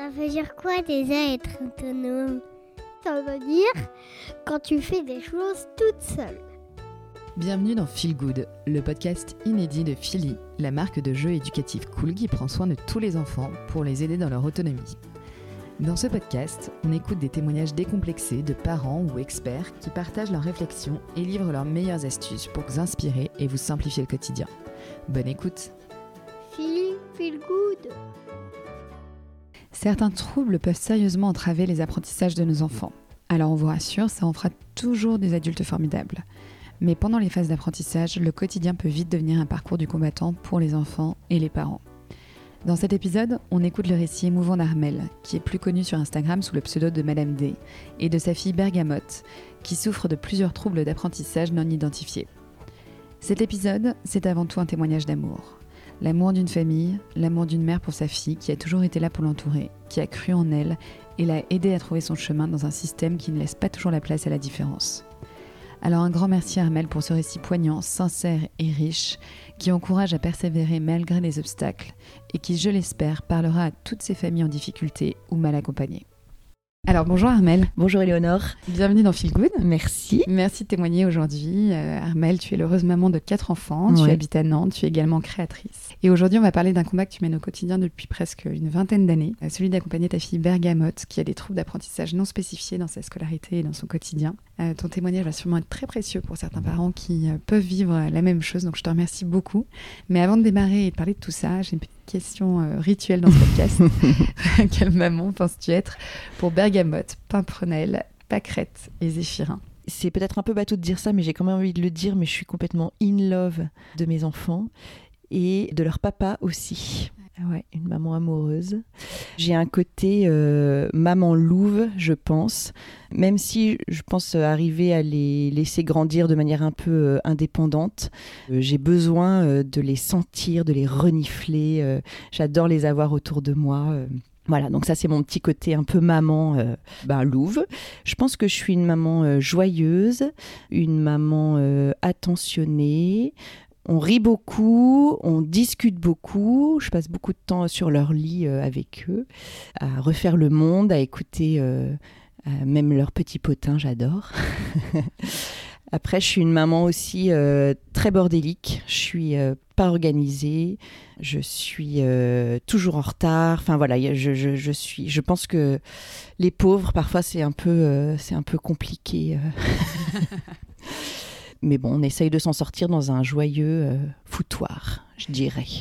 Ça veut dire quoi déjà être autonome? Ça veut dire quand tu fais des choses toute seule. Bienvenue dans Feel Good, le podcast inédit de Philly, la marque de jeux éducatifs cool qui prend soin de tous les enfants pour les aider dans leur autonomie. Dans ce podcast, on écoute des témoignages décomplexés de parents ou experts qui partagent leurs réflexions et livrent leurs meilleures astuces pour vous inspirer et vous simplifier le quotidien. Bonne écoute Philly, feel good. Certains troubles peuvent sérieusement entraver les apprentissages de nos enfants. Alors on vous rassure, ça en fera toujours des adultes formidables. Mais pendant les phases d'apprentissage, le quotidien peut vite devenir un parcours du combattant pour les enfants et les parents. Dans cet épisode, on écoute le récit émouvant d'Armel, qui est plus connu sur Instagram sous le pseudo de Madame D, et de sa fille Bergamote, qui souffre de plusieurs troubles d'apprentissage non identifiés. Cet épisode, c'est avant tout un témoignage d'amour. L'amour d'une famille, l'amour d'une mère pour sa fille qui a toujours été là pour l'entourer, qui a cru en elle et l'a aidé à trouver son chemin dans un système qui ne laisse pas toujours la place à la différence. Alors un grand merci à Armel pour ce récit poignant, sincère et riche, qui encourage à persévérer malgré les obstacles et qui, je l'espère, parlera à toutes ces familles en difficulté ou mal accompagnées. Alors bonjour Armel. Bonjour Éléonore. Bienvenue dans Feel Good. Merci. Merci de témoigner aujourd'hui. Euh, Armel, tu es l'heureuse maman de quatre enfants, tu habites à Nantes, tu es également créatrice. Et aujourd'hui, on va parler d'un combat que tu mènes au quotidien depuis presque une vingtaine d'années, euh, celui d'accompagner ta fille Bergamote, qui a des troubles d'apprentissage non spécifiés dans sa scolarité et dans son quotidien. Euh, ton témoignage va sûrement être très précieux pour certains parents qui euh, peuvent vivre euh, la même chose, donc je te remercie beaucoup. Mais avant de démarrer et de parler de tout ça, j'ai une petite question euh, rituelle dans ce podcast. Quelle maman penses-tu être pour Bergamote, Pimprenelle, Pâquerette et Zéphirin? C'est peut-être un peu bateau de dire ça, mais j'ai quand même envie de le dire, mais je suis complètement in love de mes enfants et de leur papa aussi. Ouais, une maman amoureuse. J'ai un côté euh, maman louve, je pense, même si je pense arriver à les laisser grandir de manière un peu euh, indépendante. Euh, J'ai besoin de les sentir, de les renifler. J'adore les avoir autour de moi. Voilà, donc ça c'est mon petit côté un peu maman ben, louve. Je pense que je suis une maman joyeuse, une maman attentionnée. On rit beaucoup, on discute beaucoup. Je passe beaucoup de temps sur leur lit euh, avec eux, à refaire le monde, à écouter euh, même leurs petits potins, j'adore. Après, je suis une maman aussi euh, très bordélique. Je suis pas organisée. Je suis toujours en retard. Enfin voilà, je, je, je suis. Je pense que les pauvres, parfois, c'est un peu, c'est un peu compliqué. Mais bon, on essaye de s'en sortir dans un joyeux euh, foutoir, je dirais.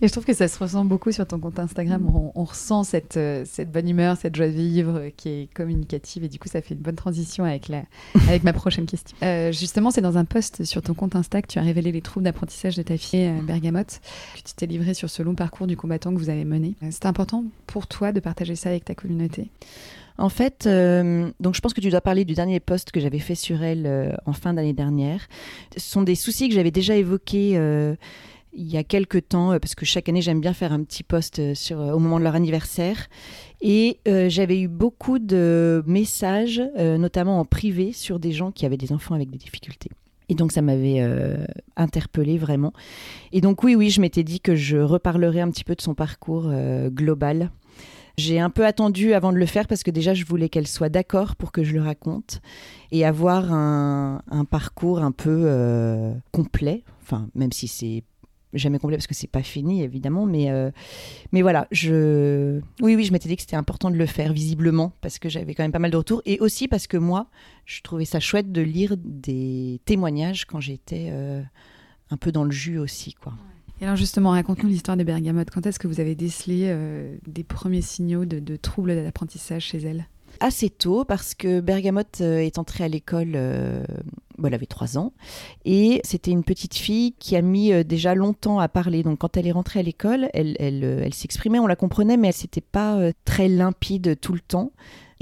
Et je trouve que ça se ressent beaucoup sur ton compte Instagram. On, on ressent cette, euh, cette bonne humeur, cette joie de vivre qui est communicative. Et du coup, ça fait une bonne transition avec, la, avec ma prochaine question. Euh, justement, c'est dans un post sur ton compte Insta que tu as révélé les troubles d'apprentissage de ta fille euh, Bergamote, que tu t'es livré sur ce long parcours du combattant que vous avez mené. C'était important pour toi de partager ça avec ta communauté? En fait, euh, donc je pense que tu dois parler du dernier post que j'avais fait sur elle euh, en fin d'année dernière. Ce sont des soucis que j'avais déjà évoqués euh, il y a quelques temps, parce que chaque année j'aime bien faire un petit post au moment de leur anniversaire. Et j'avais eu beaucoup de messages, notamment en privé, sur des gens qui avaient des enfants avec des difficultés. Et donc ça m'avait interpellée vraiment. Et donc oui, oui, je m'étais dit que je reparlerais un petit peu de son parcours global. J'ai un peu attendu avant de le faire parce que déjà je voulais qu'elle soit d'accord pour que je le raconte et avoir un, parcours un peu euh, complet. Enfin, même si c'est jamais complet parce que c'est pas fini évidemment, mais euh, mais voilà, je oui oui, je m'étais dit que c'était important de le faire visiblement parce que j'avais quand même pas mal de retours et aussi parce que moi, je trouvais ça chouette de lire des témoignages quand j'étais euh, un peu dans le jus aussi quoi. Et alors justement, raconte-nous l'histoire des Bergamotes. Quand est-ce que vous avez décelé euh, des premiers signaux de, de troubles d'apprentissage chez elle assez tôt parce que Bergamote euh, est entrée à l'école, euh, elle avait trois ans, et c'était une petite fille qui a mis déjà longtemps à parler. Donc quand elle est rentrée à l'école, elle, elle, elle s'exprimait, on la comprenait, mais elle n'était pas très limpide tout le temps.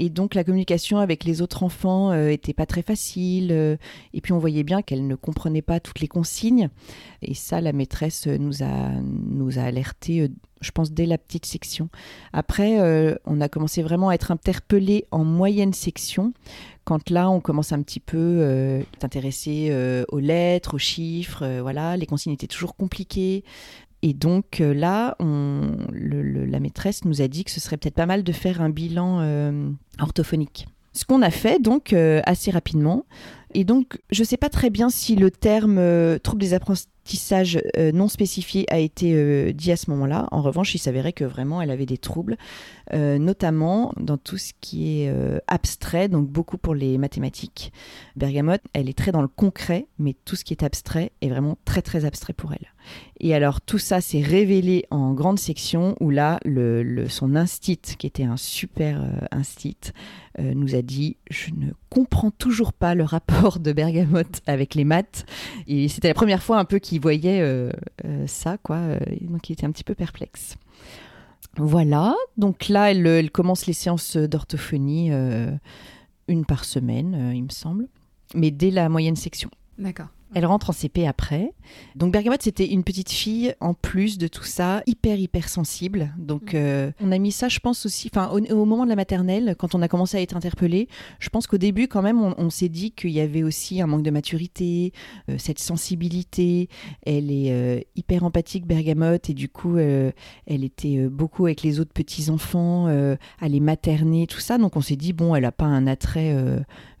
Et donc la communication avec les autres enfants euh, était pas très facile. euh, et puis on voyait bien qu'elle ne comprenait pas toutes les consignes. Et ça, la maîtresse euh, nous a, nous a alertés, euh, je pense, dès la petite section. Après, on a commencé vraiment à être interpellés en moyenne section. Quand là, on commence un petit peu euh, s'intéresser aux lettres, aux chiffres, voilà, les consignes étaient toujours compliquées. Et donc euh, là, la maîtresse nous a dit que ce serait peut-être pas mal de faire un bilan euh, orthophonique. Ce qu'on a fait donc euh, assez rapidement. Et donc, je ne sais pas très bien si le terme trouble des apprentissages euh, non spécifiés a été euh, dit à ce moment-là. En revanche, il s'avérait que vraiment elle avait des troubles, euh, notamment dans tout ce qui est abstrait, donc beaucoup pour les mathématiques. Bergamote, elle est très dans le concret, mais tout ce qui est abstrait est vraiment très très abstrait pour elle. Et alors tout ça s'est révélé en grande section où là, son instit, qui était un super instit, nous a dit je ne comprends toujours pas le rapport de Bergamote avec les maths. Et c'était la première fois un peu qu'il voyait euh, euh, ça, quoi. euh, donc il était un petit peu perplexe. Voilà, donc là, elle, elle commence les séances d'orthophonie une par semaine, il me semble, mais dès la moyenne section. D'accord. Elle rentre en CP après. Donc Bergamote, c'était une petite fille en plus de tout ça, hyper hyper sensible. Donc euh, on a mis ça, je pense aussi, enfin au, au moment de la maternelle, quand on a commencé à être interpellé, je pense qu'au début quand même, on, on s'est dit qu'il y avait aussi un manque de maturité, euh, cette sensibilité. Elle est euh, hyper empathique, Bergamote, et du coup, elle était beaucoup avec les autres petits enfants, à les materner, tout ça. Donc on s'est dit bon, elle a pas un attrait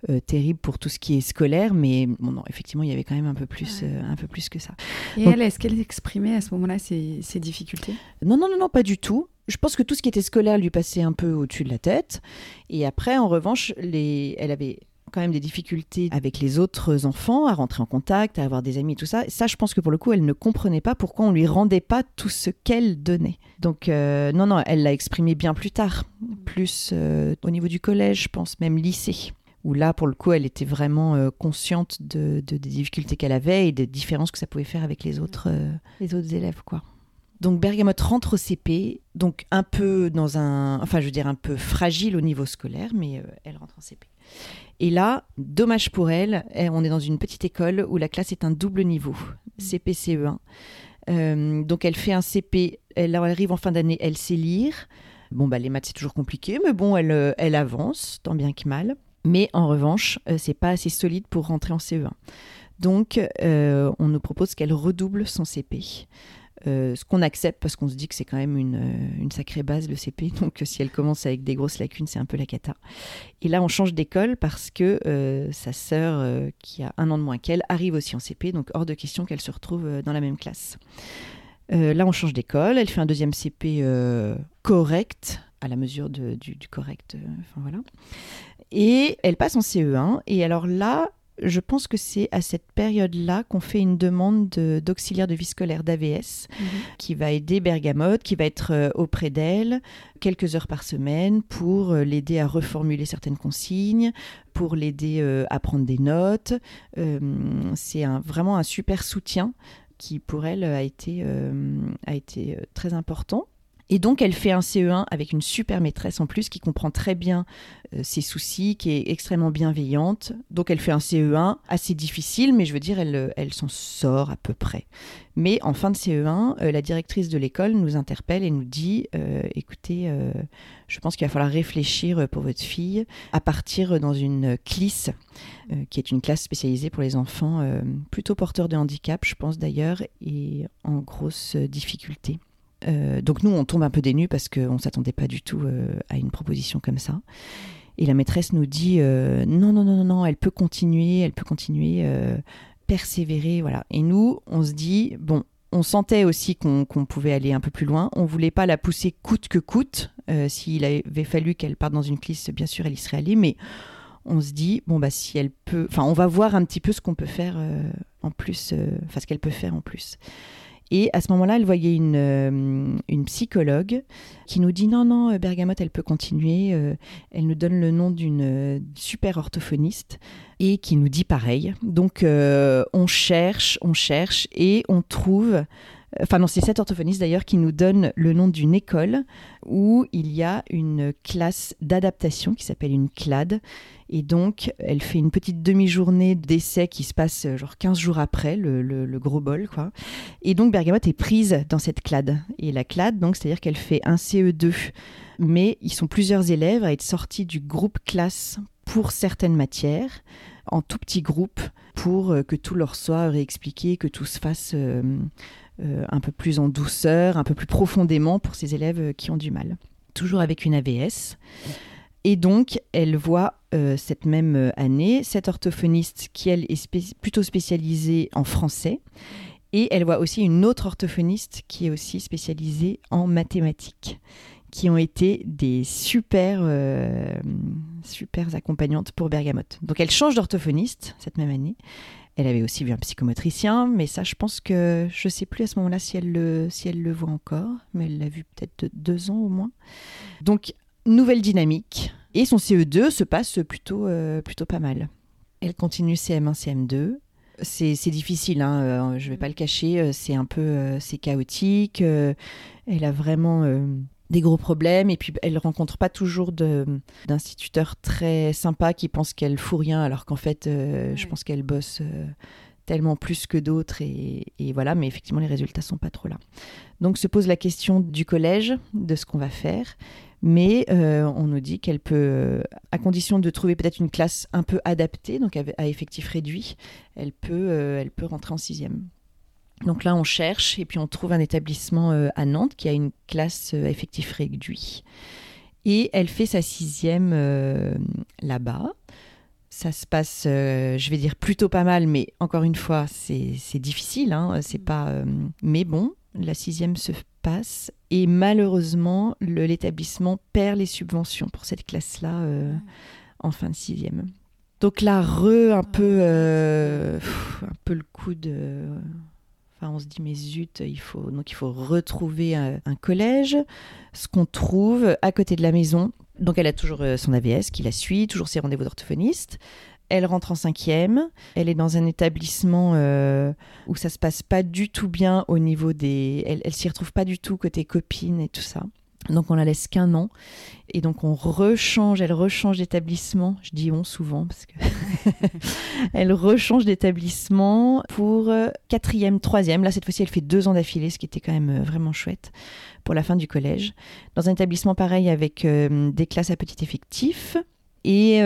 euh, terrible pour tout ce qui est scolaire, mais bon non, effectivement, il y avait quand même un peu plus, Ouais. euh, un peu plus que ça. Et Donc- elle, est-ce qu'elle exprimait à ce moment-là ses, ses difficultés? Non, non, non, non, pas du tout. Je pense que tout ce qui était scolaire lui passait un peu au-dessus de la tête. Et après, en revanche, les... elle avait quand même des difficultés avec les autres enfants à rentrer en contact, à avoir des amis et tout ça. Ça, je pense que pour le coup, elle ne comprenait pas pourquoi on lui rendait pas tout ce qu'elle donnait. Donc, euh, non, non, elle l'a exprimé bien plus tard, plus euh, au niveau du collège, je pense, même lycée. Où là, pour le coup, elle était vraiment euh, consciente de, de- des difficultés qu'elle avait et des différences que ça pouvait faire avec les autres, euh, les autres élèves, quoi. Donc Bergamote rentre au CP, donc un peu dans un, enfin je veux dire un peu fragile au niveau scolaire, mais euh, elle rentre en CP. Et là, dommage pour elle, elle- on est dans une petite école où la classe est un double niveau, CP CE1. Euh, donc elle fait un CP, elle arrive en fin d'année, elle sait lire. Bon bah les maths c'est toujours compliqué, mais bon elle, elle avance tant bien que mal. Mais en revanche, euh, c'est pas assez solide pour rentrer en CE1. Donc euh, on nous propose qu'elle redouble son CP. Euh, ce qu'on accepte parce qu'on se dit que c'est quand même une, sacrée base le CP, donc si elle commence avec des grosses lacunes, c'est un peu la cata. Et là, on change d'école parce que sa sœur, qui a un an de moins qu'elle, arrive aussi en CP, donc hors de question qu'elle se retrouve dans la même classe. Là, on change d'école, elle fait un deuxième CP correct, à la mesure du, du correct, enfin voilà. Et elle passe en CE1, et alors là, je pense que c'est à cette période-là qu'on fait une demande de- d'auxiliaire de vie scolaire d'AVS qui va aider Bergamote, qui va être euh, auprès d'elle quelques heures par semaine pour euh, l'aider à reformuler certaines consignes, pour l'aider euh, à prendre des notes. C'est vraiment un super soutien qui pour elle a été, a été très important. Et donc, elle fait un CE1 avec une super maîtresse en plus qui comprend très bien euh, ses soucis, qui est extrêmement bienveillante. Donc, elle fait un CE1 assez difficile, mais je veux dire, elle, euh, elle s'en sort à peu près. Mais en fin de CE1, euh, la directrice de l'école nous interpelle et nous dit écoutez, je pense qu'il va falloir réfléchir pour votre fille à partir dans une CLIS, qui est une classe spécialisée pour les enfants plutôt porteurs de handicap, je pense d'ailleurs, et en grosse difficulté. Euh, donc nous, on tombe un peu des nues parce qu'on ne s'attendait pas du tout euh, à une proposition comme ça. Et la maîtresse nous dit euh, non, non, non, non, elle peut continuer, elle peut continuer, persévérer, voilà. Et nous, on se dit bon, on sentait aussi qu'on pouvait aller un peu plus loin. On voulait pas la pousser coûte que coûte. S'il avait fallu qu'elle parte dans une clisse, bien sûr, elle y serait allée, mais on se dit bon bah si elle peut, enfin on va voir un petit peu ce qu'on peut faire en plus, enfin ce qu'elle peut faire en plus. Et à ce moment-là, elle voyait une, euh, psychologue qui nous dit non, non, euh, Bergamote, elle peut continuer. euh, elle nous donne le nom d'une super orthophoniste et qui nous dit pareil. Donc, on cherche, on cherche et on trouve. Enfin, non, c'est cette orthophoniste d'ailleurs qui nous donne le nom d'une école où il y a une classe d'adaptation qui s'appelle une CLAD. Et donc, elle fait une petite demi-journée d'essai qui se passe euh, genre 15 jours après, le, gros bol, quoi. Et donc Bergamote est prise dans cette clade. Et la clade, donc, c'est-à-dire qu'elle fait un CE2, mais ils sont plusieurs élèves à être sortis du groupe classe pour certaines matières, en tout petit groupe, pour euh, que tout leur soit réexpliqué, que tout se fasse euh, un peu plus en douceur, un peu plus profondément pour ces élèves euh, qui ont du mal. Toujours avec une AVS. Et donc, elle voit euh, cette même année cette orthophoniste qui, elle, est plutôt spécialisée en français. Et elle voit aussi une autre orthophoniste qui est aussi spécialisée en mathématiques, qui ont été des super, super accompagnantes pour Bergamote. Donc, elle change d'orthophoniste cette même année. Elle avait aussi vu un psychomotricien, mais ça, je pense que je ne sais plus à ce moment-là si elle le, si elle le voit encore, mais elle l'a vu peut-être deux ans au moins. Donc, nouvelle dynamique. Et son CE2 se passe plutôt, euh, plutôt pas mal. Elle continue CM1, CM2. C'est difficile, hein, euh, je ne vais pas le cacher, euh, c'est un peu c'est chaotique. elle a vraiment des gros problèmes et puis elle rencontre pas toujours d'instituteurs très sympas qui pensent qu'elle fout rien alors qu'en fait euh, je pense qu'elle bosse euh, tellement plus que d'autres et, voilà mais effectivement les résultats sont pas trop là. Donc se pose la question du collège de ce qu'on va faire mais euh, on nous dit qu'elle peut à condition de trouver peut-être une classe un peu adaptée donc à, à effectif réduit elle peut elle peut rentrer en sixième donc là, on cherche et puis on trouve un établissement euh, à Nantes qui a une classe euh, effectif réduit. Et elle fait sa sixième euh, là-bas. Ça se passe, je vais dire plutôt pas mal, mais encore une fois, c'est difficile. Hein, c'est pas, mais bon, la sixième se passe et malheureusement, l'établissement perd les subventions pour cette classe-là en fin de sixième. Donc là, re un peu, un peu le coup de on se dit, mais zut, il faut, donc il faut retrouver un, collège. Ce qu'on trouve à côté de la maison. Donc elle a toujours euh, son AVS qui la suit, toujours ses rendez-vous d'orthophoniste. Elle rentre en cinquième. Elle est dans un établissement euh, où ça se passe pas du tout bien au niveau des. Elle, elle s'y retrouve pas du tout côté copine et tout ça. Donc on la laisse qu'un an et donc on rechange, elle rechange d'établissement. Je dis on souvent parce que elle rechange d'établissement pour euh, quatrième, troisième. Là cette fois-ci elle fait deux ans d'affilée, ce qui était quand même euh, vraiment chouette pour la fin du collège. Dans un établissement pareil avec euh, des classes à petit effectif et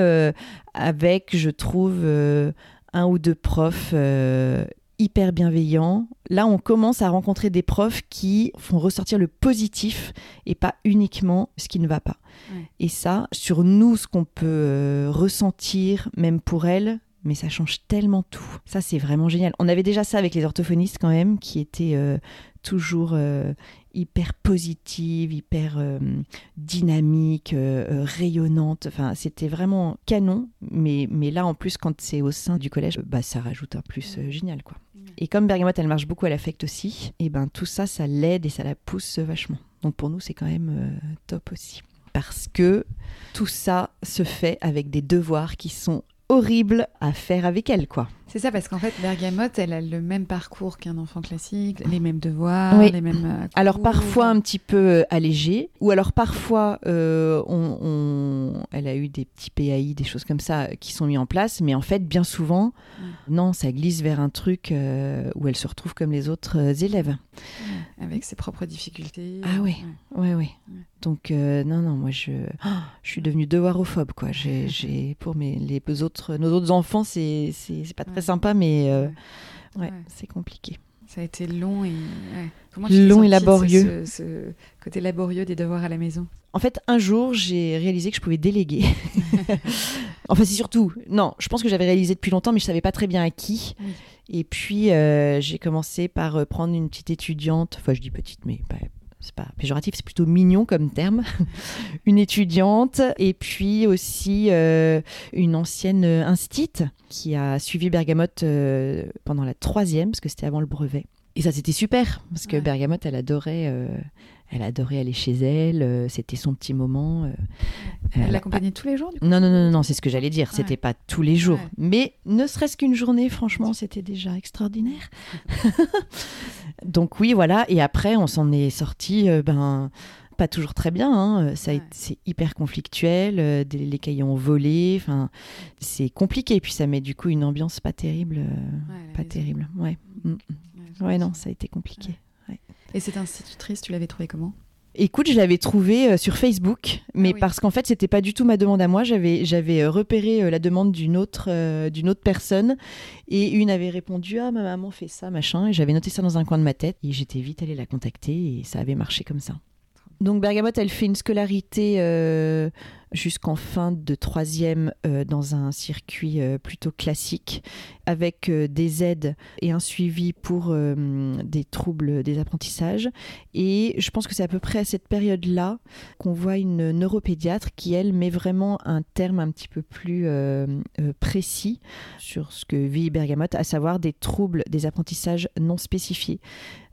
avec, je trouve, un ou deux profs hyper bienveillant. Là, on commence à rencontrer des profs qui font ressortir le positif et pas uniquement ce qui ne va pas. Et ça, sur nous, ce qu'on peut euh, ressentir, même pour elles, mais ça change tellement tout. Ça, c'est vraiment génial. On avait déjà ça avec les orthophonistes quand même, qui étaient euh, toujours euh, hyper positive, hyper euh, dynamique, euh, euh, rayonnante. Enfin, c'était vraiment canon. Mais, mais là, en plus, quand c'est au sein du collège, bah, ça rajoute un plus génial, quoi. Et comme Bergamote, elle marche beaucoup à l'affect aussi, et ben tout ça, ça l'aide et ça la pousse vachement. Donc pour nous, c'est quand même top aussi. Parce que tout ça se fait avec des devoirs qui sont horribles à faire avec elle, quoi. C'est ça, parce qu'en fait, Bergamote, elle a le même parcours qu'un enfant classique, les mêmes devoirs, les mêmes. Euh, alors parfois un petit peu euh, allégé, ou alors parfois euh, on, elle a eu des petits PAI, des choses comme ça qui sont mis en place, mais en fait, bien souvent, non, ça glisse vers un truc où elle se retrouve comme les autres élèves. avec ses propres difficultés. Ah oui, oui, oui. Donc non, non, moi je, je suis devenue devoirophobe, quoi. J'ai, pour mes, les autres, nos autres enfants, c'est, c'est, pas très sympa, mais euh, ouais, c'est compliqué. Ça a été long et long et laborieux. Ce, côté laborieux des devoirs à la maison? En fait, un jour, j'ai réalisé que je pouvais déléguer. enfin, c'est surtout, non, je pense que j'avais réalisé depuis longtemps, mais je savais pas très bien à qui. Et puis, euh, j'ai commencé par euh, prendre une petite étudiante, enfin, je dis petite, mais pas, c'est pas péjoratif, c'est plutôt mignon comme terme, une étudiante et puis aussi euh, une ancienne instite qui a suivi Bergamote euh, pendant la troisième, parce que c'était avant le brevet. Et ça, c'était super, parce que Bergamote, elle adorait, euh, elle adorait aller chez elle, euh, c'était son petit moment. Euh, elle l'accompagnait tous les jours Non, non, non, non, c'est ce que j'allais dire, c'était pas tous les jours. Mais ne serait-ce qu'une journée, franchement, c'était déjà extraordinaire. Donc oui, voilà, et après, on s'en est sorti, ben pas toujours très bien. Hein. Ça c'est hyper conflictuel. les cahiers ont volé. Enfin, c'est compliqué. Et puis ça met du coup une ambiance pas terrible. pas terrible. Ouais. Mm. Ouais, non, ça a été compliqué. Et cette institutrice, tu l'avais trouvée comment? Écoute, je l'avais trouvé euh, sur Facebook, mais Ah oui. parce qu'en fait, c'était pas du tout ma demande à moi. J'avais, j'avais euh, repéré euh, la demande d'une autre, euh, d'une autre personne, et une avait répondu Ah, ma maman fait ça, machin. Et j'avais noté ça dans un coin de ma tête, et j'étais vite allée la contacter, et ça avait marché comme ça. Donc Bergamote, elle fait une scolarité euh, jusqu'en fin de troisième euh, dans un circuit euh, plutôt classique, avec des aides et un suivi pour des troubles des apprentissages. Et je pense que c'est à peu près à cette période-là qu'on voit une neuropédiatre qui, elle, met vraiment un terme un petit peu plus précis sur ce que vit Bergamote, à savoir des troubles des apprentissages non spécifiés.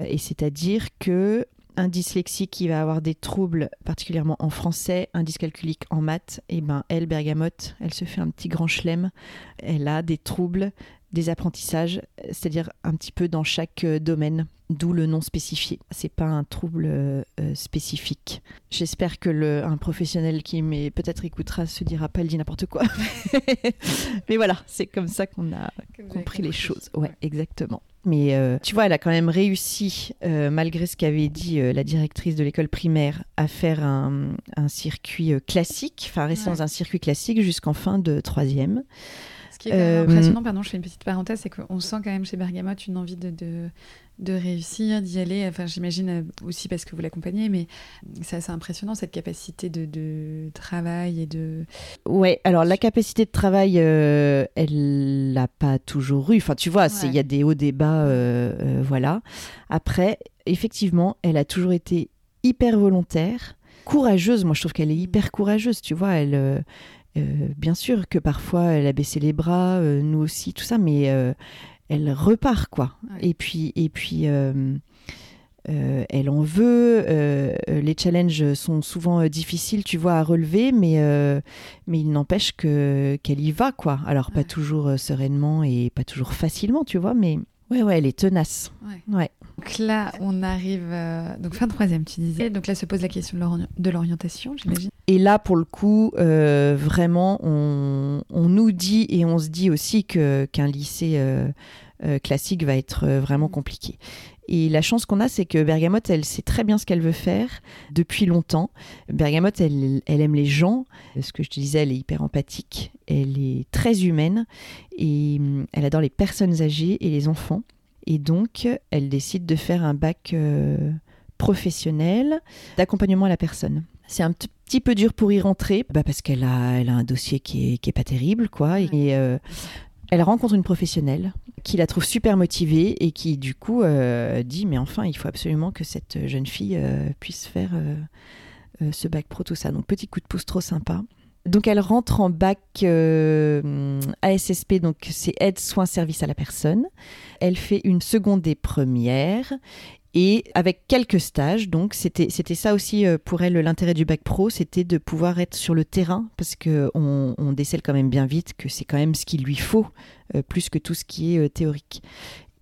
Et c'est-à-dire que un dyslexique qui va avoir des troubles particulièrement en français, un dyscalculique en maths, et ben elle, Bergamote, elle se fait un petit grand chelem. Elle a des troubles des apprentissages, c'est-à-dire un petit peu dans chaque euh, domaine, d'où le nom spécifié. C'est pas un trouble euh, spécifique. J'espère que le, un professionnel qui peut-être écoutera se dira pas elle dit n'importe quoi. Mais voilà, c'est comme ça qu'on a compris les choses. Ouais, exactement. Mais euh, tu vois, elle a quand même réussi, euh, malgré ce qu'avait dit euh, la directrice de l'école primaire, à faire un, un circuit classique, enfin rester Ouais. dans un circuit classique jusqu'en fin de troisième. Qui est Euh, impressionnant, pardon, je fais une petite parenthèse, c'est qu'on sent quand même chez Bergamote une envie de, de, de réussir, d'y aller. Enfin, j'imagine euh, aussi parce que vous l'accompagnez, mais c'est assez impressionnant cette capacité de, de travail et de. Ouais, alors la capacité de travail, euh, elle l'a pas toujours eu. Enfin, tu vois, il Ouais. y a des hauts, des bas, euh, voilà. Après, effectivement, elle a toujours été hyper volontaire, courageuse. Moi, je trouve qu'elle est hyper courageuse. Tu vois, elle, bien sûr que parfois elle a baissé les bras, euh, nous aussi, tout ça, mais euh, elle repart, quoi. Ouais. Et puis, et puis. euh, euh, elle en veut. euh, les challenges sont souvent euh, difficiles, tu vois, à relever, mais, euh, mais il n'empêche que qu'elle y va, quoi. Alors pas toujours euh, sereinement et pas toujours facilement, tu vois, mais ouais, ouais, elle est tenace. Ouais. Ouais. Donc là, on arrive. euh, donc fin de troisième, tu disais. Donc là se pose la question de l'ori- de l'orientation, j'imagine. Et là, pour le coup, euh, vraiment, on, on nous dit et on se dit aussi que qu'un lycée euh, classique va être vraiment compliqué. Et la chance qu'on a, c'est que Bergamote, elle sait très bien ce qu'elle veut faire depuis longtemps. Bergamote, elle, elle aime les gens. Ce que je te disais, elle est hyper empathique. Elle est très humaine. Et hum, elle adore les personnes âgées et les enfants. Et donc, elle décide de faire un bac euh, professionnel d'accompagnement à la personne. C'est un petit peu dur pour y rentrer, bah parce qu'elle a, elle a un dossier qui est, qui est pas terrible, quoi. Et, euh, elle rencontre une professionnelle qui la trouve super motivée et qui, du coup, euh, dit Mais enfin, il faut absolument que cette jeune fille euh, puisse faire euh, ce bac pro, tout ça. Donc, petit coup de pouce trop sympa. Donc, elle rentre en bac ASSP, donc c'est aide, soins, service à la personne. Elle fait une seconde et première. Et avec quelques stages, donc c'était ça aussi euh, pour elle l'intérêt du bac pro, c'était de pouvoir être sur le terrain parce que on, on décèle quand même bien vite que c'est quand même ce qu'il lui faut euh, plus que tout ce qui est euh, théorique.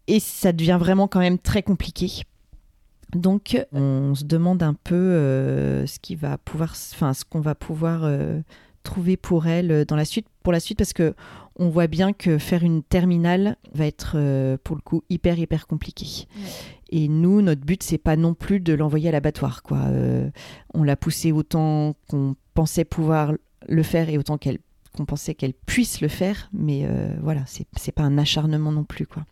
Et ça devient vraiment quand même très compliqué. Donc on se demande un peu ce va pouvoir, enfin ce qu'on va pouvoir trouver pour elle dans la suite, pour la suite parce que on voit bien que faire une terminale va être pour le coup hyper hyper compliqué. Et nous, notre but, c'est pas non plus de l'envoyer à l'abattoir. Quoi. Euh, on l'a poussée autant qu'on pensait pouvoir le faire et autant qu'elle qu'on pensait qu'elle puisse le faire. Mais euh, voilà, c'est c'est pas un acharnement non plus. Quoi.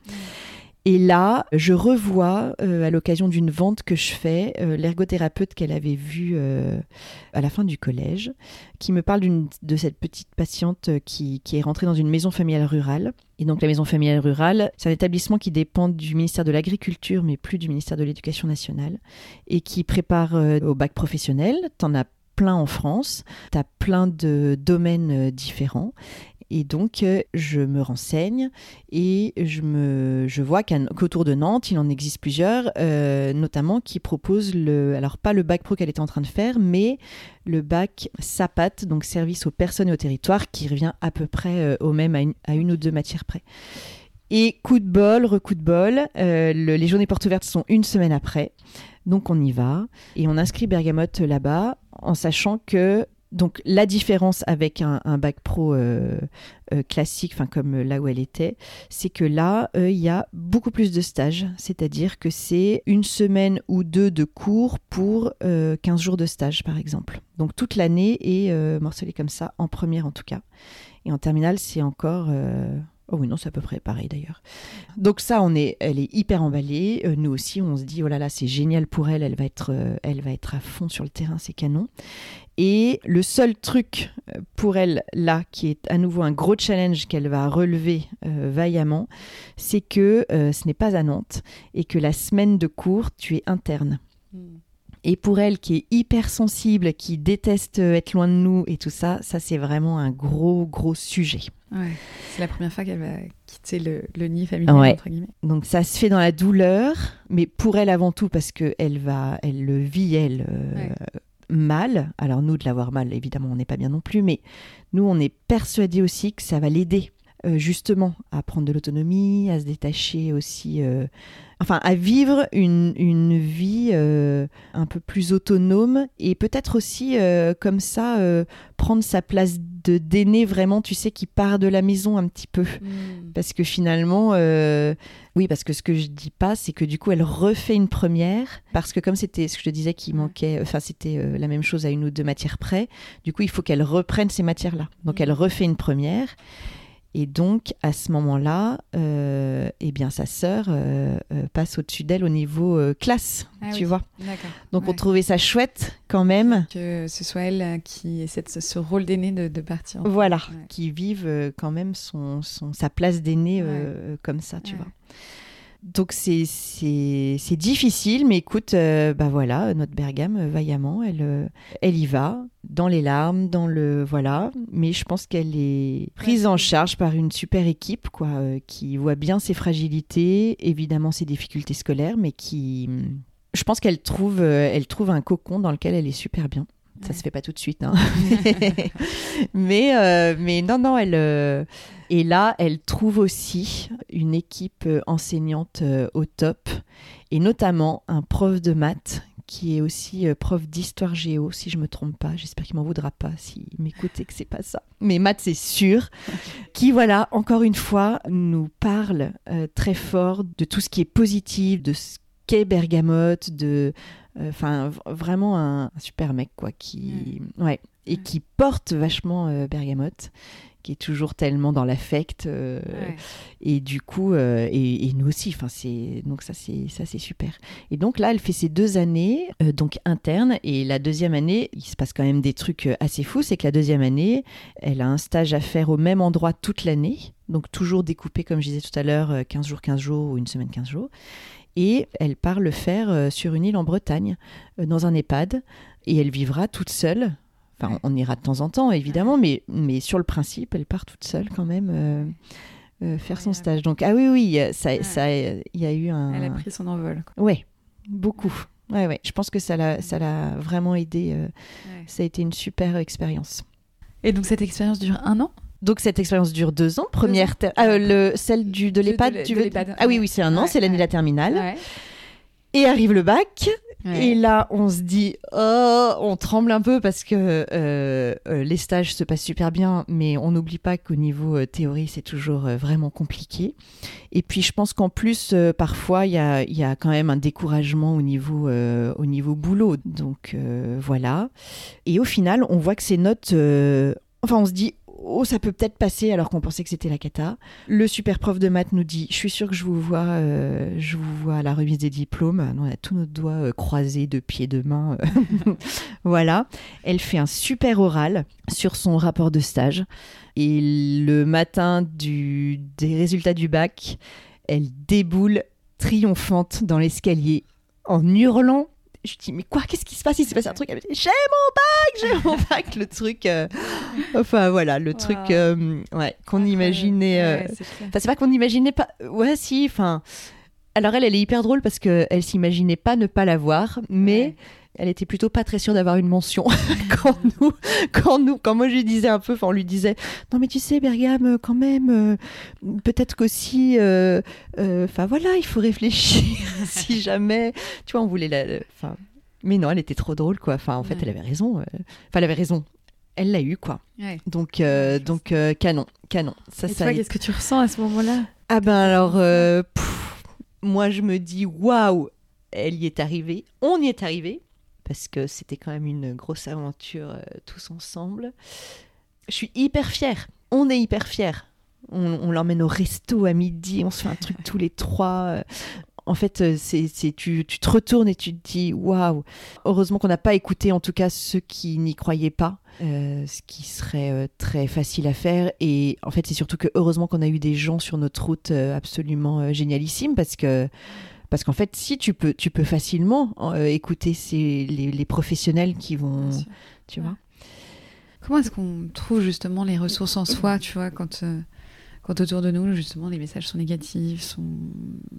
Et là, je revois, euh, à l'occasion d'une vente que je fais, euh, l'ergothérapeute qu'elle avait vue euh, à la fin du collège, qui me parle de cette petite patiente qui, est rentrée dans une maison familiale rurale. Et donc la maison familiale rurale, c'est un établissement qui dépend du ministère de l'Agriculture, mais plus du ministère de l'Éducation nationale, et qui prépare au bac professionnel. T'en as plein en France, t'as plein de domaines différents. Et donc, euh, je me renseigne et je, me, je vois qu'autour de Nantes, il en existe plusieurs, euh, notamment qui proposent le, alors pas le bac pro qu'elle était en train de faire, mais le bac SAPAT, donc service aux personnes et au territoire, qui revient à peu près euh, au même à une, ou deux matières près. Et coup de bol, recoup de bol, le- les journées portes ouvertes sont une semaine après, donc on y va et on inscrit Bergamote là-bas en sachant que Donc la différence avec un, bac pro euh, euh, classique, enfin comme là où elle était, c'est que là, il y a beaucoup plus de stages, c'est-à-dire que c'est une semaine ou deux de cours pour 15 jours de stage par exemple. Donc toute l'année est morcelée comme ça, en première en tout cas. Et en terminale, c'est encore Oh oui, non, c'est à peu près pareil d'ailleurs. Donc ça, on est, elle est hyper emballée. Euh, nous aussi, on se dit, oh là là, c'est génial pour elle, elle va, être, euh, elle va être à fond sur le terrain, c'est canon. Et le seul truc euh, pour elle, là, qui est à nouveau un gros challenge qu'elle va relever vaillamment, c'est que ce n'est pas à Nantes et que la semaine de cours, tu es interne. Hmm. Et pour elle qui est hyper sensible, qui déteste être loin de nous et tout ça, ça c'est vraiment un gros gros sujet. Ouais. C'est la première fois qu'elle va quitter le, nid familial entre guillemets. Donc ça se fait dans la douleur, mais pour elle avant tout parce que elle va, elle le vit elle euh, mal. Alors nous de l'avoir mal, évidemment, on n'est pas bien non plus, mais nous on est persuadés aussi que ça va l'aider euh, justement à prendre de l'autonomie, à se détacher aussi, euh, enfin à vivre une, une vie euh, un peu plus autonome et peut-être aussi comme ça prendre sa place de d'aîné vraiment, tu sais, qui part de la maison un petit peu. Hmm. Parce que finalement, oui, parce que ce que je dis pas, c'est que du coup, elle refait une première, parce que comme c'était ce que je te disais qui manquait, enfin, c'était la même chose à une ou deux matières près, du coup, il faut qu'elle reprenne ces matières-là. Donc, elle hmm. refait une première. Et donc, à ce moment-là, euh, eh bien, sa sœur euh, euh, passe au-dessus d'elle au niveau classe, ah tu vois. Donc, on trouvait ça chouette quand même. Que ce soit elle qui essaie de ce, rôle d'aîné de, partir. Voilà, qui vive quand même son, son sa place d'aîné comme ça, tu vois. Donc c'est difficile, mais écoute, euh, bah voilà, notre Bergame, euh, vaillamment, elle, euh, elle y va, dans les larmes, dans le... Voilà, mais je pense qu'elle est prise en charge par une super équipe, quoi, qui voit bien ses fragilités, évidemment ses difficultés scolaires, mais qui... Je pense qu'elle trouve, elle trouve un cocon dans lequel elle est super bien. Ça se fait pas tout de suite, hein. mais, euh, mais non, non, elle. Euh, et là, elle trouve aussi une équipe euh, enseignante au top, et notamment un prof de maths qui est aussi prof d'histoire géo, si je me trompe pas. J'espère qu'il m'en voudra pas s'il m'écoute et que c'est pas ça. Mais maths, c'est sûr. qui, voilà, encore une fois, nous parle très fort de tout ce qui est positif, de ce qu'est Bergamote, de Enfin, vraiment un, super mec, quoi, qui. Ouais. Et qui porte vachement euh, Bergamote, qui est toujours tellement dans l'affect. Euh, et du coup, euh, et, nous aussi, enfin, c'est. Donc, ça, c'est ça c'est super. Et donc, là, elle fait ses deux années, donc internes. Et la deuxième année, il se passe quand même des trucs assez fous. C'est que la deuxième année, elle a un stage à faire au même endroit toute l'année. Donc, toujours découpé, comme je disais tout à l'heure, 15 jours, 15 jours ou une semaine, 15 jours et elle part le faire euh, sur une île en Bretagne, euh, dans un EHPAD, et elle vivra toute seule. Enfin, on ira de temps en temps, évidemment, mais, mais sur le principe, elle part toute seule quand même. Euh, faire son stage. Donc, ah oui, oui, ça, ça, il y a eu un. Elle a pris son envol. Oui, beaucoup. Ouais, ouais. Je pense que ça l'a, ça l'a vraiment aidé. Ça a été une super expérience. Et donc, cette expérience dure un an? Donc cette expérience dure deux ans. Première, ah, le, celle du, de l'EHPAD, tu veux Ah oui, oui, c'est un an, c'est l'année de la terminale. Et arrive le bac. Et là, on se dit, oh, on tremble un peu parce que euh, euh, les stages se passent super bien, mais on n'oublie pas qu'au niveau euh, théorie, c'est toujours vraiment compliqué. Et puis, je pense qu'en plus, parfois, il y a, y a, quand même un découragement au niveau, au niveau boulot. Donc, voilà. Et au final, on voit que ces notes, enfin, on se dit, oh, ça peut peut-être passer alors qu'on pensait que c'était la cata. Le super prof de maths nous dit, je suis sûr que je vous vois, euh, je vous vois à la remise des diplômes. on a tous nos doigts euh, croisés de pied de main. voilà. Elle fait un super oral sur son rapport de stage. Et le matin des résultats du bac, elle déboule triomphante dans l'escalier en hurlant je dis mais quoi qu'est-ce qui se passe? Il s'est passé un truc. Elle j'ai mon bac j'ai mon bac. Le truc euh, enfin voilà le truc euh, ouais qu'on imaginait euh, enfin c'est pas qu'on imaginait pas ouais si enfin. Alors elle elle est hyper drôle parce que elle s'imaginait pas ne pas l'avoir mais elle était plutôt pas très sûre d'avoir une mention. Quand nous quand nous quand moi je lui disais un peu enfin on lui disait non mais tu sais Bergame quand même peut-être qu'aussi enfin voilà il faut réfléchir si jamais tu vois on voulait la enfin mais non elle était trop drôle quoi. Enfin en fait elle avait raison enfin elle avait raison. Elle l'a eu quoi. Ouais. Donc, euh, donc euh, canon, canon. Ça, Et ça toi, qu'est-ce que tu ressens à ce moment-là? Ah ben alors, euh, pff, moi je me dis waouh, elle y est arrivée, on y est arrivé, parce que c'était quand même une grosse aventure euh, tous ensemble. Je suis hyper fière, on est hyper fiers. On, on l'emmène au resto à midi, on se fait un truc tous les trois. euh. En fait, euh, c'est, c'est- tu, tu te retournes et tu te dis waouh. Heureusement qu'on n'a pas écouté en tout cas ceux qui n'y croyaient pas, euh, ce qui serait euh, très facile à faire. Et en fait, c'est surtout que heureusement qu'on a eu des gens sur notre route absolument génialissimes parce que parce qu'en fait, si tu peux, tu peux facilement euh, écouter ces, les, les professionnels qui vont, tu vois. Comment est-ce qu'on trouve justement les ressources en soi, tu vois, quand, euh, quand autour de nous, justement, les messages sont négatifs, sont,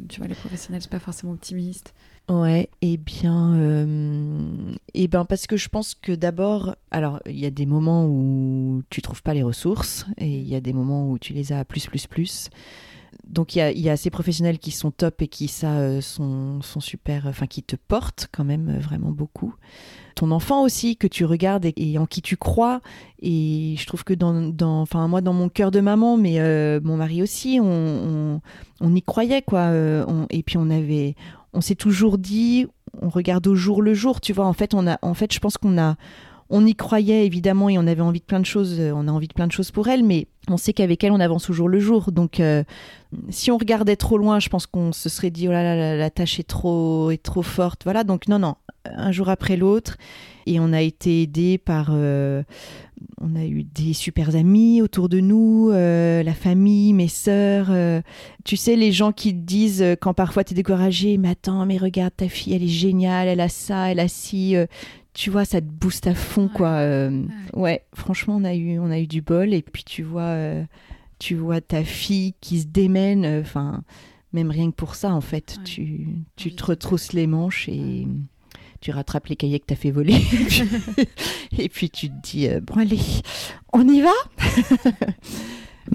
tu vois, les professionnels sont pas forcément optimistes? Ouais, eh bien, euh, eh ben parce que je pense que d'abord, alors il y a des moments où tu trouves pas les ressources et il y a des moments où tu les as plus plus plus. Donc il y a, y a ces professionnels qui sont top et qui ça euh, sont, sont super, enfin qui te portent quand même euh, vraiment beaucoup. Ton enfant aussi que tu regardes et, en qui tu crois et je trouve que dans, dans enfin moi dans mon cœur de maman, mais euh, mon mari aussi, on, on, on y croyait quoi. on- et puis on avait on s'est toujours dit, on regarde au jour le jour, tu vois. En fait, on a, en fait, je pense qu'on a, on y croyait évidemment et on avait envie de plein de choses. euh, On a envie de plein de choses pour elle, mais on sait qu'avec elle, on avance au jour le jour. Donc, euh, si on regardait trop loin, je pense qu'on se serait dit, oh là là, la, tâche est trop, est trop forte. Voilà. Donc, non, non, un jour après l'autre, et on a été aidé par. euh, on a eu des super amis autour de nous, la famille, mes sœurs. tu sais, les gens qui te disent quand parfois tu es découragé, mais attends, mais regarde, ta fille, elle est géniale, elle a ça, elle a ci. Tu vois, ça te booste à fond, Ouais. quoi. euh, Ouais. ouais, franchement, on a, eu, on a eu du bol. Et puis, tu vois, euh, tu vois ta fille qui se démène. euh, Enfin, même rien que pour ça, en fait, Ouais. tu, tu te retrousses les manches et tu rattrapes les cahiers que t'as fait voler. et, puis, tu te dis, bon, allez, on y va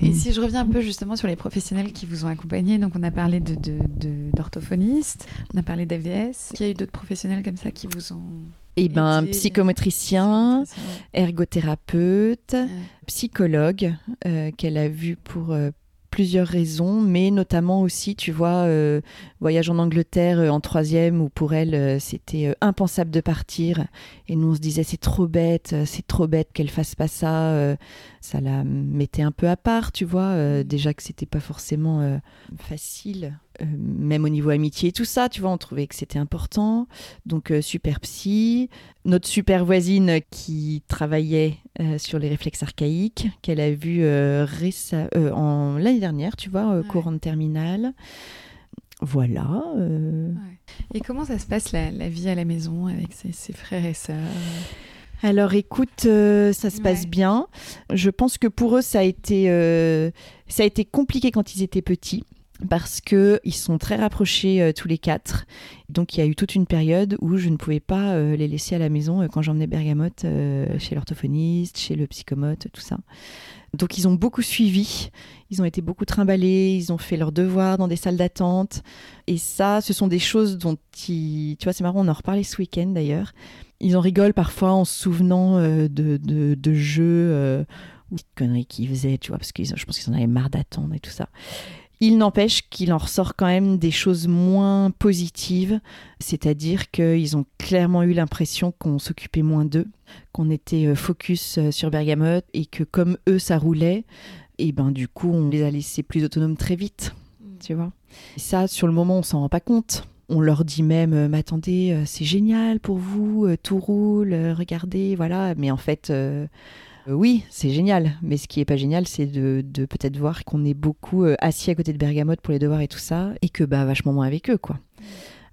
Et si je reviens un peu justement sur les professionnels qui vous ont accompagné, donc on a parlé de, de- de- d'orthophonistes, on a parlé d'AVS, il y a eu d'autres professionnels comme ça qui vous ont Eh ben, psychomotricien, Ouais. ergothérapeute, psychologue euh, qu'elle a vu pour euh, plusieurs raisons, mais notamment aussi, tu vois, euh, voyage en Angleterre en troisième où pour elle c'était impensable de partir et nous on se disait c'est trop bête, euh, c'est trop bête qu'elle fasse pas ça, euh, ça la mettait un peu à part, tu vois, euh, déjà que c'était pas forcément euh, facile. même au niveau amitié et tout ça, tu vois, on trouvait que c'était important. Donc, super psy. Notre super voisine qui travaillait sur les réflexes archaïques, qu'elle a vu réce- en l'année dernière, tu vois, Ouais. courant de terminale. Voilà. euh. Et comment ça se passe la, la vie à la maison avec ses, ses frères et sœurs? Alors, écoute, euh, ça se passe Ouais. bien. Je pense que pour eux, ça a été, euh, ça a été compliqué quand ils étaient petits. Parce que ils sont très rapprochés euh, tous les quatre, donc il y a eu toute une période où je ne pouvais pas euh, les laisser à la maison euh, quand j'emmenais Bergamote chez l'orthophoniste, chez le psychomote, tout ça. Donc ils ont beaucoup suivi, ils ont été beaucoup trimballés, ils ont fait leurs devoirs dans des salles d'attente. Et ça, ce sont des choses dont ils... Tu vois, c'est marrant, on en reparlait ce week-end d'ailleurs. Ils en rigolent parfois en se souvenant euh, de, de, jeux euh, ou de conneries qu'ils faisaient, tu vois, parce que je pense qu'ils en avaient marre d'attendre et tout ça. Il n'empêche qu'il en ressort quand même des choses moins positives, c'est-à-dire qu'ils ont clairement eu l'impression qu'on s'occupait moins d'eux, qu'on était euh, focus euh, sur Bergamote et que comme eux ça roulait, et ben du coup on les a laissés plus autonomes très vite, tu vois. Et ça sur le moment on s'en rend pas compte. On leur dit même, euh, mais attendez, c'est génial pour vous, tout roule, regardez, voilà. Mais en fait, euh, oui, c'est génial. Mais ce qui est pas génial, c'est de, peut-être voir qu'on est beaucoup euh, assis à côté de Bergamote pour les devoirs et tout ça, et que bah vachement moins avec eux, quoi.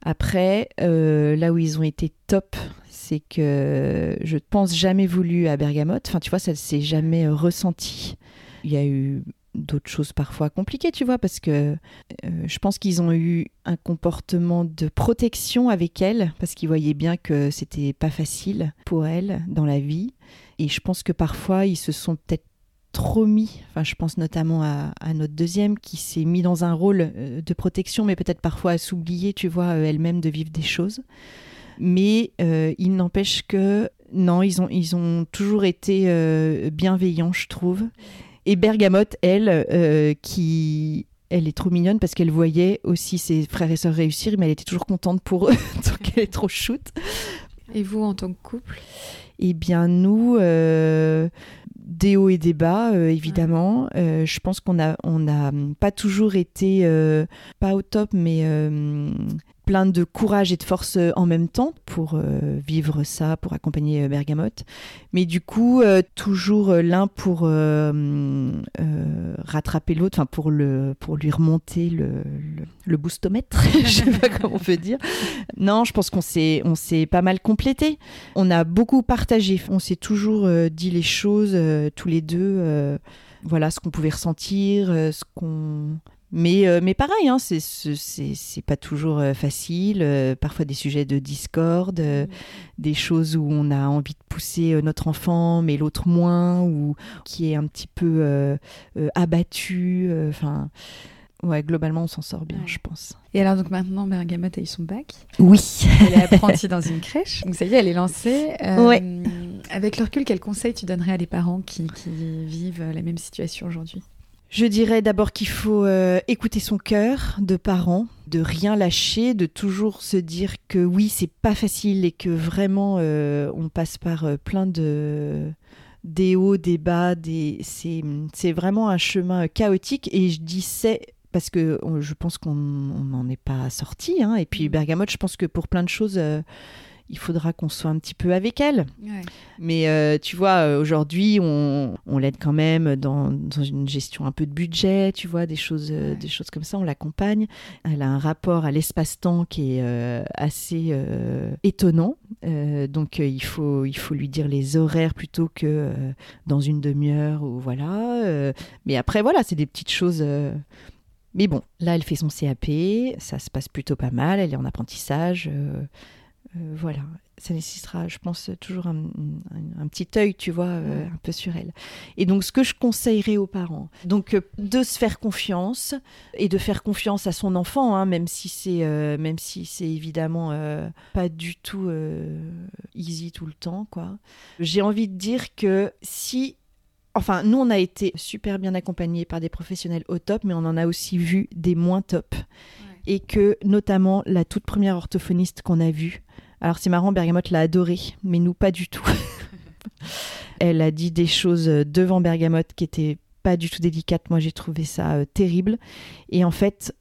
Après, euh, là où ils ont été top, c'est que je pense jamais voulu à Bergamote. Enfin, tu vois, ça s'est jamais euh, ressenti. Il y a eu d'autres choses parfois compliquées, tu vois, parce que euh, je pense qu'ils ont eu un comportement de protection avec elle, parce qu'ils voyaient bien que c'était pas facile pour elle dans la vie. Et je pense que parfois, ils se sont peut-être trop mis, enfin je pense notamment à, notre deuxième qui s'est mis dans un rôle euh, de protection, mais peut-être parfois à s'oublier, tu vois, euh, elle-même de vivre des choses. Mais euh, il n'empêche que non, ils ont, ils ont toujours été euh, bienveillants, je trouve. Et Bergamote, elle, qui elle est trop mignonne parce qu'elle voyait aussi ses frères et sœurs réussir, mais elle était toujours contente pour eux, donc elle est trop shoot. Et vous, en tant que couple? Eh bien, nous, euh, des hauts et des bas, euh, évidemment. Euh, je pense qu'on a, on a pas toujours été, pas au top, mais plein de courage et de force euh, en même temps pour euh, vivre ça, pour accompagner euh, Bergamote. Mais du coup, toujours l'un pour rattraper l'autre, pour, pour lui remonter le, boostomètre, je sais pas comment on peut dire. Non, je pense qu'on s'est, s'est pas mal complété. On a beaucoup partagé, on s'est toujours dit les choses tous les deux, voilà ce qu'on pouvait ressentir, ce qu'on mais, euh, mais pareil, hein, c'est, c'est, pas toujours euh, facile. euh, parfois des sujets de discorde, euh, des choses où on a envie de pousser notre enfant, mais l'autre moins, ou qui est un petit peu abattu. Enfin, ouais, globalement, on s'en sort bien, Ouais. je pense. Et alors, donc maintenant, Bergamote a eu son bac. Oui. Elle est apprentie dans une crèche. Donc ça y est, elle est lancée. Euh, Ouais. Avec le recul, quel conseil tu donnerais à des parents qui, qui vivent la même situation aujourd'hui? Je dirais d'abord qu'il faut euh, écouter son cœur de parent, de rien lâcher, de toujours se dire que oui, c'est pas facile et que vraiment euh, on passe par euh, plein de des hauts, des bas, des c'est vraiment un chemin chaotique et je dis c'est parce que je pense qu'on on n'en est pas sorti hein. et puis Mm. Bergamote, je pense que pour plein de choses il faudra qu'on soit un petit peu avec elle. ouais. Mais euh, tu vois, euh, aujourd'hui, on, on l'aide quand même dans, dans une gestion un peu de budget, tu vois, des choses, euh, Ouais. des choses comme ça, on l'accompagne. Elle a un rapport à l'espace-temps qui est euh, assez euh, étonnant. Donc, il, faut, il faut lui dire les horaires plutôt que dans une demi-heure ou voilà. Mais après, voilà, c'est des petites choses. mais bon, là, elle fait son CAP, ça se passe plutôt pas mal, elle est en apprentissage. Euh, voilà, ça nécessitera, je pense, toujours un, un- un petit œil, tu vois, euh, un peu sur elle. Et donc, ce que je conseillerais aux parents, donc euh, de se faire confiance et de faire confiance à son enfant, hein, même si c'est, même si c'est évidemment pas du tout easy tout le temps, quoi. J'ai envie de dire que si Enfin, nous, on a été super bien accompagnés par des professionnels au top, mais on en a aussi vu des moins top. Et que, notamment, la toute première orthophoniste qu'on a vue, alors c'est marrant, Bergamote l'a adorée, mais nous, pas du tout. Elle a dit des choses devant Bergamote qui étaient pas du tout délicates. Moi, j'ai trouvé ça euh, terrible. Et en fait,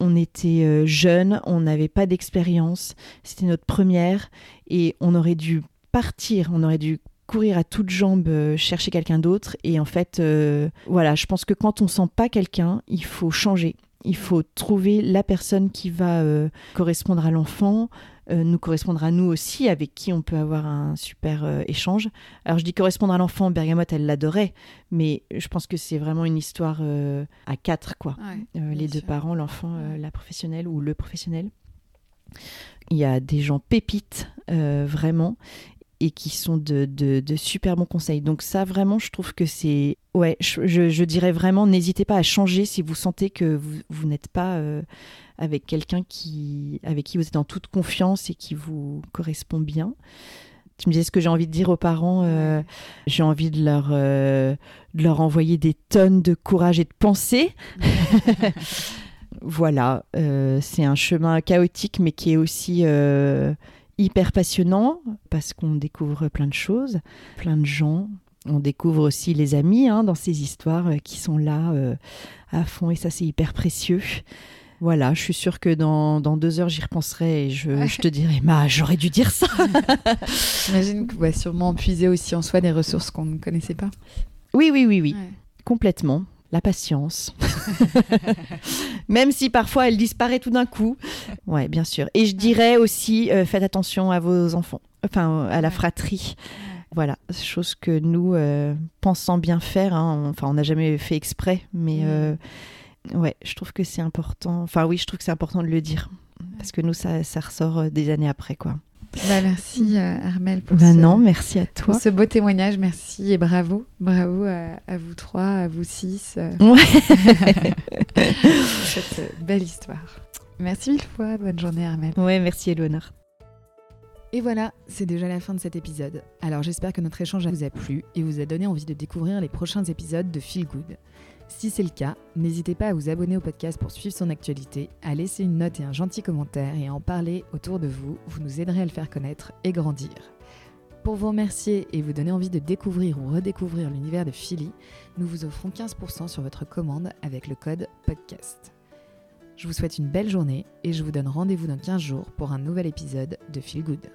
on était euh, jeunes, on n'avait pas d'expérience. C'était notre première. Et on aurait dû partir, on aurait dû courir à toutes jambes euh, chercher quelqu'un d'autre. Et en fait, euh, voilà, je pense que quand on sent pas quelqu'un, il faut changer. Il faut trouver la personne qui va euh, correspondre à l'enfant, euh, nous correspondre à nous aussi, avec qui on peut avoir un super euh, échange. Alors je dis correspondre à l'enfant, Bergamote, elle l'adorait, mais je pense que c'est vraiment une histoire à quatre, quoi. Ouais, les deux sûr. parents, l'enfant, la professionnelle ou le professionnel. Il y a des gens pépites, euh, vraiment, et qui sont de, de- de super bons conseils. Donc ça, vraiment, je trouve que c'est... Ouais, je, dirais vraiment, n'hésitez pas à changer si vous sentez que vous, vous n'êtes pas euh, avec quelqu'un qui, avec qui vous êtes en toute confiance et qui vous correspond bien. Tu me disais ce que j'ai envie de dire aux parents. euh, j'ai envie de leur, euh, de leur envoyer des tonnes de courage et de pensée. voilà, c'est un chemin chaotique, mais qui est aussi hyper passionnant parce qu'on découvre plein de choses, plein de gens. On découvre aussi les amis hein, dans ces histoires euh, qui sont là euh, à fond et ça c'est hyper précieux. Voilà, je suis sûre que dans, dans deux heures j'y repenserai et je, je te dirai, Ma, j'aurais dû dire ça. J'imagine que va sûrement puiser aussi en soi des ressources qu'on ne connaissait pas. Oui, oui, oui, oui, Ouais. complètement. La patience. Même si parfois elle disparaît tout d'un coup. Ouais, bien sûr. Et je dirais aussi, euh, faites attention à vos enfants, enfin à la fratrie. Voilà, chose que nous, euh, pensant bien faire, hein, enfin on n'a jamais fait exprès, mais Mm. euh, ouais, je trouve que c'est important. Enfin oui, je trouve que c'est important de le dire. Parce que nous, ça, ça ressort euh, des années après, quoi. Bah, merci euh, Armel pour, Ben ce, non, merci à pour toi. ce beau témoignage. Merci et bravo. Bravo à, à vous trois, à vous six. euh, Ouais. pour cette euh, belle histoire. Merci mille fois. Bonne journée Armel. ouais, merci Eleonore. Et voilà, c'est déjà la fin de cet épisode. Alors j'espère que notre échange vous a plu et vous a donné envie de découvrir les prochains épisodes de Feel Good. Si c'est le cas, n'hésitez pas à vous abonner au podcast pour suivre son actualité, à laisser une note et un gentil commentaire et à en parler autour de vous, vous nous aiderez à le faire connaître et grandir. Pour vous remercier et vous donner envie de découvrir ou redécouvrir l'univers de Philly, nous vous offrons 15% sur votre commande avec le code PODCAST. Je vous souhaite une belle journée et je vous donne rendez-vous dans 15 jours pour un nouvel épisode de Feel Good.